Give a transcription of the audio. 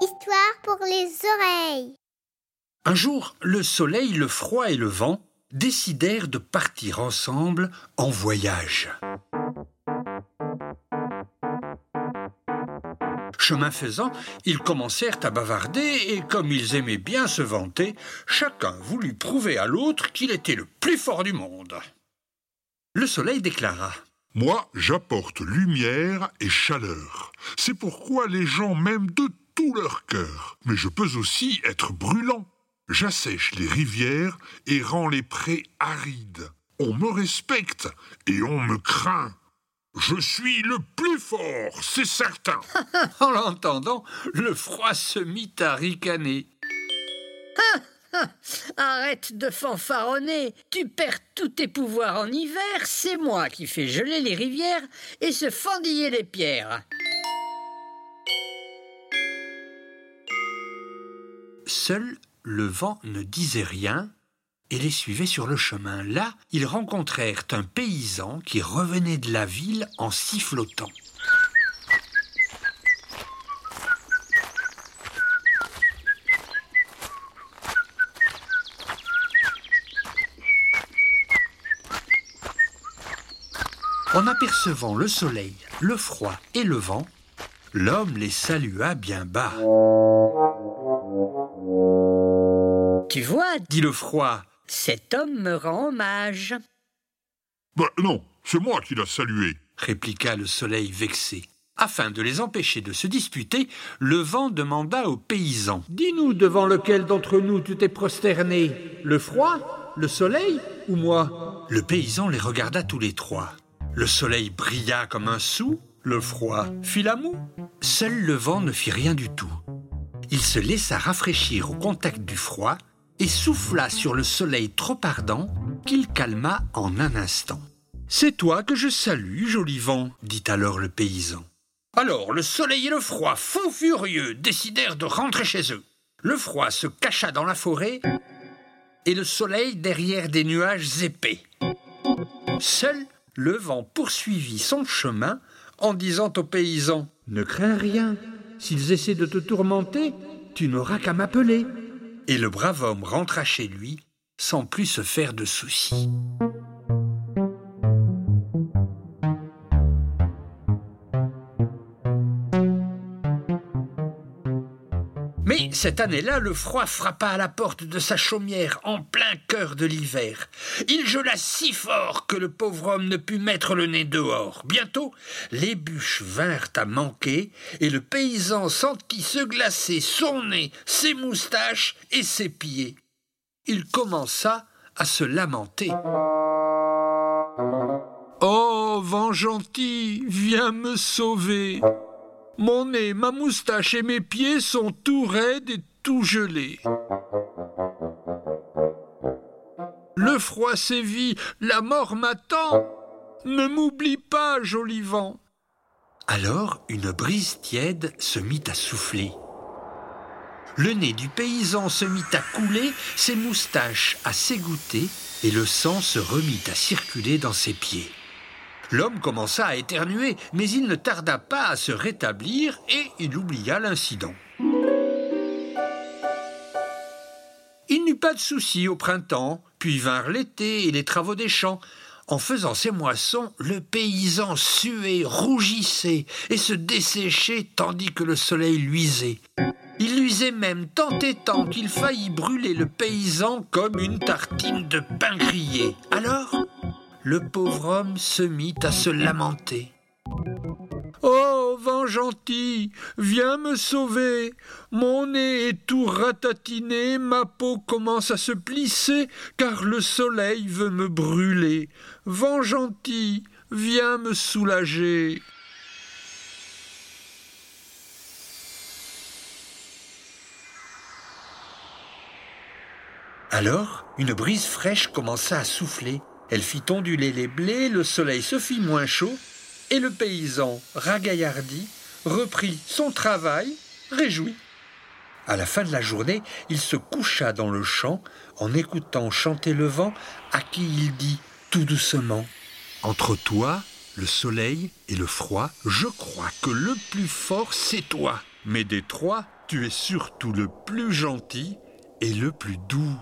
Histoire pour les oreilles. Un jour, le soleil, le froid et le vent décidèrent de partir ensemble en voyage. Chemin faisant, ils commencèrent à bavarder et comme ils aimaient bien se vanter, chacun voulut prouver à l'autre qu'il était le plus fort du monde. Le soleil déclara Moi, j'apporte lumière et chaleur. C'est pourquoi les gens m'aiment de tout leur cœur. Mais je peux aussi être brûlant. J'assèche les rivières et rends les prés arides. On me respecte et on me craint. Je suis le plus fort, c'est certain. En l'entendant, le froid se mit à ricaner. Arrête de fanfaronner. Tu perds tous tes pouvoirs en hiver, c'est moi qui fais geler les rivières et se fendiller les pierres. Seul le vent ne disait rien et les suivait sur le chemin. Là, ils rencontrèrent un paysan qui revenait de la ville en sifflotant. En apercevant le soleil, le froid et le vent, l'homme les salua bien bas. Tu vois, Dit le froid, cet homme me rend hommage. Bah non, c'est moi qui l'a salué. répliqua le soleil vexé. Afin de les empêcher de se disputer, le vent demanda aux paysans. Dis-nous devant lequel d'entre nous tu t'es prosterné, le froid, le soleil ou moi? Le paysan les regarda tous les trois. Le soleil brilla comme un sou, le froid fit la moue. Seul le vent ne fit rien du tout. Il se laissa rafraîchir au contact du froid et souffla sur le soleil trop ardent qu'il calma en un instant. C'est toi que je salue, joli vent, dit alors le paysan. Alors le soleil et le froid, fous furieux, décidèrent de rentrer chez eux. Le froid se cacha dans la forêt et le soleil derrière des nuages épais. Seul le vent poursuivit son chemin en disant aux paysans Ne crains rien. S'ils essaient de te tourmenter, tu n'auras qu'à m'appeler. Et le brave homme rentra chez lui sans plus se faire de soucis. Mais cette année-là, le froid frappa à la porte de sa chaumière en plein cœur de l'hiver. Il gela si fort que le pauvre homme ne put mettre le nez dehors. Bientôt, les bûches vinrent à manquer et le paysan sentit se glacer son nez, ses moustaches et ses pieds. Il commença à se lamenter. Oh, vent gentil, viens me sauver. Mon nez, ma moustache et mes pieds sont tout raides et tout gelés. Le froid sévit, la mort m'attend. Ne m'oublie pas, joli vent. Alors une brise tiède se mit à souffler. Le nez du paysan se mit à couler, ses moustaches à s'égoutter, et le sang se remit à circuler dans ses pieds. L'homme commença à éternuer, mais il ne tarda pas à se rétablir et il oublia l'incident. Il n'eut pas de soucis au printemps, puis vinrent l'été et les travaux des champs. En faisant ses moissons, le paysan suait, rougissait et se desséchait tandis que le soleil luisait. Il luisait même tant et tant qu'il faillit brûler le paysan comme une tartine de pain grillé. Alors, le pauvre homme se mit à se lamenter. Oh, vent gentil, viens me sauver. Mon nez est tout ratatiné, ma peau commence à se plisser, car le soleil veut me brûler. Vent gentil, viens me soulager. Alors, une brise fraîche commença à souffler. Elle fit onduler les blés, le soleil se fit moins chaud, et le paysan, ragaillardi, reprit son travail, réjoui. À la fin de la journée, il se coucha dans le champ en écoutant chanter le vent, à qui il dit tout doucement Entre toi, le soleil et le froid, je crois que le plus fort, c'est toi. Mais des trois, tu es surtout le plus gentil et le plus doux.